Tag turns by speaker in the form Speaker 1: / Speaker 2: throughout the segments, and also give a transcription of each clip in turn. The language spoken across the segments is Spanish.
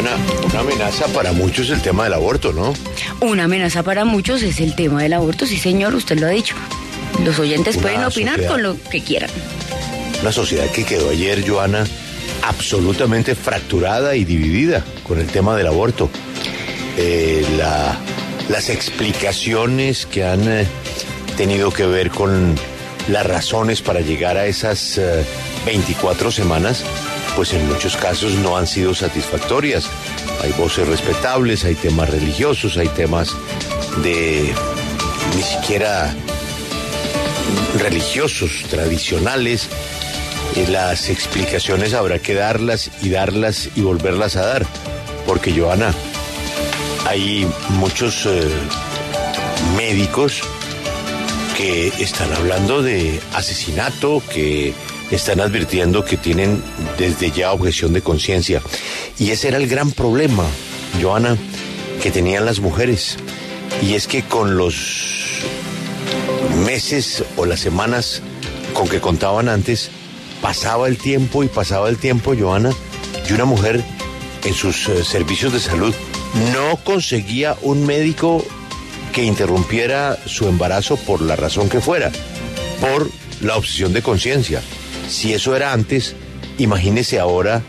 Speaker 1: Una amenaza para muchos es el tema del aborto, ¿no?
Speaker 2: Una amenaza para muchos es el tema del aborto, sí señor, usted lo ha dicho. Los oyentes
Speaker 1: Una
Speaker 2: pueden opinar
Speaker 1: sociedad.
Speaker 2: con lo que quieran.
Speaker 1: Una sociedad que quedó ayer, Joana, absolutamente fracturada y dividida con el tema del aborto. Eh, la- las explicaciones que han eh, tenido que ver con las razones para llegar a esas eh, 24 semanas, pues en muchos casos no han sido satisfactorias. Hay voces respetables, hay temas religiosos, hay temas de ni siquiera religiosos, tradicionales, y las explicaciones habrá que darlas y darlas y volverlas a dar. Porque, Joana, hay muchos eh, médicos que están hablando de asesinato, que están advirtiendo que tienen desde ya objeción de conciencia. Y ese era el gran problema, Joana, que tenían las mujeres. Y es que con los meses o las semanas con que contaban antes, pasaba el tiempo y pasaba el tiempo, Joana, y una mujer en sus eh, servicios de salud no conseguía un médico que interrumpiera su embarazo por la razón que fuera, por la obsesión de conciencia. Si eso era antes, imagínese ahora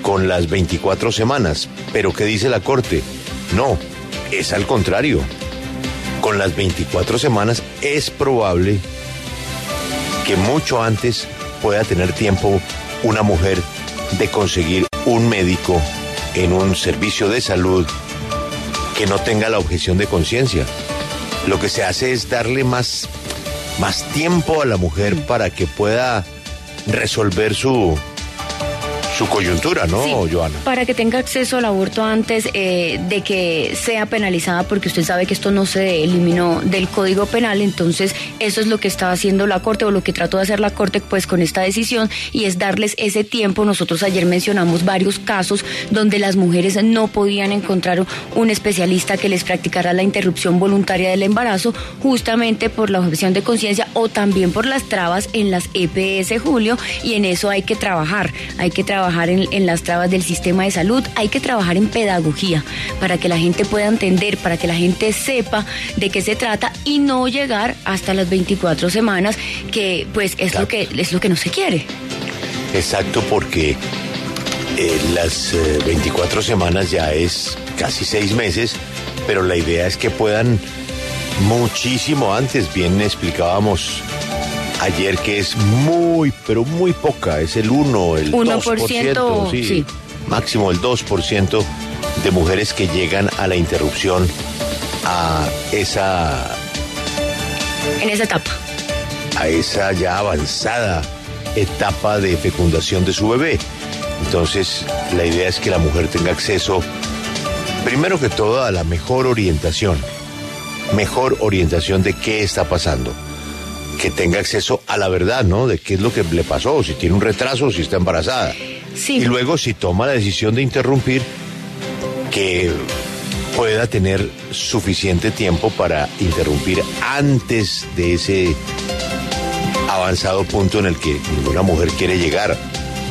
Speaker 1: con las 24 semanas. Pero ¿qué dice la Corte? No, es al contrario. Con las 24 semanas es probable que mucho antes pueda tener tiempo una mujer de conseguir un médico en un servicio de salud que no tenga la objeción de conciencia. Lo que se hace es darle más, más tiempo a la mujer para que pueda resolver su, su coyuntura, ¿no,
Speaker 2: Sí,
Speaker 1: Joana?
Speaker 2: Para que tenga acceso al aborto antes eh, de que sea penalizada, porque usted sabe que esto no se eliminó del Código Penal, entonces eso es lo que está haciendo la Corte o lo que trató de hacer la Corte pues con esta decisión y es darles ese tiempo. Nosotros ayer mencionamos varios casos donde las mujeres no podían encontrar un especialista que les practicara la interrupción voluntaria del embarazo justamente por la objeción de conciencia o también por las trabas en las EPS Julio y en eso hay que trabajar, hay que trabajar en, en las trabas del sistema de salud, hay que trabajar en pedagogía para que la gente pueda entender, para que la gente sepa de qué se trata y no llegar hasta las 24 semanas que pues es lo que es lo que no se quiere.
Speaker 1: Exacto, porque eh, las eh, 24 semanas ya es casi seis meses, pero la idea es que puedan muchísimo antes. Bien explicábamos ayer que es muy, pero muy poca, es el 1, el
Speaker 2: 1%,
Speaker 1: 2%, sí,
Speaker 2: sí.
Speaker 1: máximo el 2% de mujeres que llegan a la interrupción a esa
Speaker 2: En esa etapa.
Speaker 1: a esa ya avanzada etapa de fecundación de su bebé. Entonces, la idea es que la mujer tenga acceso, primero que todo, a la mejor orientación, mejor orientación de qué está pasando, que tenga acceso a la verdad, ¿no? De qué es lo que le pasó, si tiene un retraso, si está embarazada.
Speaker 2: Sí.
Speaker 1: Y luego, si toma la decisión de interrumpir, que pueda tener suficiente tiempo para interrumpir antes de ese avanzado punto en el que ninguna mujer quiere llegar,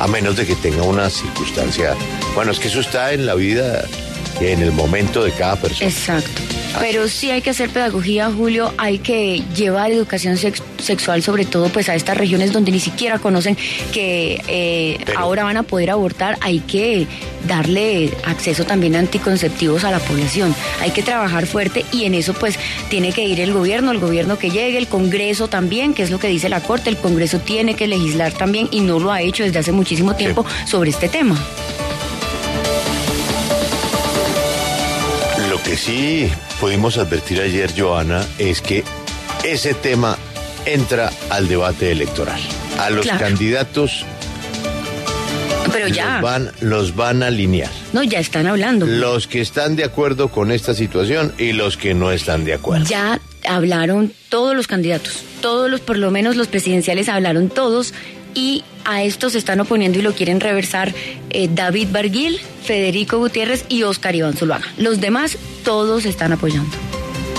Speaker 1: a menos de que tenga una circunstancia. Bueno, es que eso está en la vida, en el momento de cada persona.
Speaker 2: Exacto. Pero sí hay que hacer pedagogía, Julio, hay que llevar educación sex- sexual, sobre todo pues a estas regiones donde ni siquiera conocen que eh,
Speaker 1: Pero-
Speaker 2: ahora van a poder abortar, hay que darle acceso también a anticonceptivos a la población. Hay que trabajar fuerte y en eso pues tiene que ir el gobierno, el gobierno que llegue, el Congreso también, que es lo que dice la Corte, el Congreso tiene que legislar también y no lo ha hecho desde hace muchísimo tiempo sobre este tema.
Speaker 1: Lo que sí pudimos advertir ayer, Joana, es que ese tema entra al debate electoral. A los
Speaker 2: Claro.
Speaker 1: candidatos
Speaker 2: Pero ya,
Speaker 1: los, van, los van a alinear.
Speaker 2: no, ya están hablando.
Speaker 1: Los que están de acuerdo con esta situación y los que no están de acuerdo.
Speaker 2: Ya hablaron todos los candidatos, todos los, por lo menos los presidenciales hablaron todos y a estos se están oponiendo y lo quieren reversar eh, David Barguil, Federico Gutiérrez y Oscar Iván Zuluaga. Los demás todos están apoyando.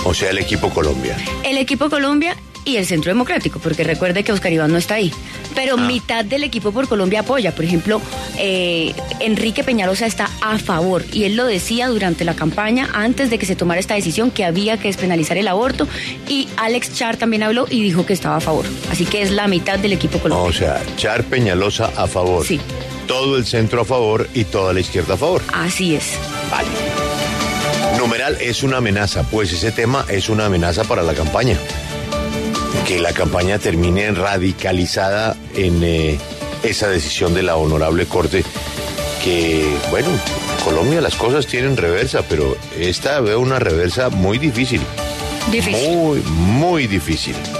Speaker 1: O sea, el equipo Colombia.
Speaker 2: El equipo Colombia y el Centro Democrático, porque recuerde que Oscar Iván no está ahí. Pero
Speaker 1: Ah.
Speaker 2: mitad del equipo por Colombia apoya. Por ejemplo, eh, Enrique Peñalosa está a favor y él lo decía durante la campaña, antes de que se tomara esta decisión, que había que despenalizar el aborto. Y Alex Char también habló y dijo que estaba a favor. Así que es la mitad del equipo colombiano.
Speaker 1: O sea, Char Peñalosa a favor.
Speaker 2: Sí.
Speaker 1: Todo el centro a favor y toda la izquierda a favor.
Speaker 2: Así es.
Speaker 1: Vale. Numeral es una amenaza, pues ese tema es una amenaza para la campaña. Que la campaña termine radicalizada en eh, esa decisión de la honorable corte. Que, bueno, en Colombia las cosas tienen reversa, pero esta veo una reversa muy difícil.
Speaker 2: Difícil.
Speaker 1: Muy, muy difícil.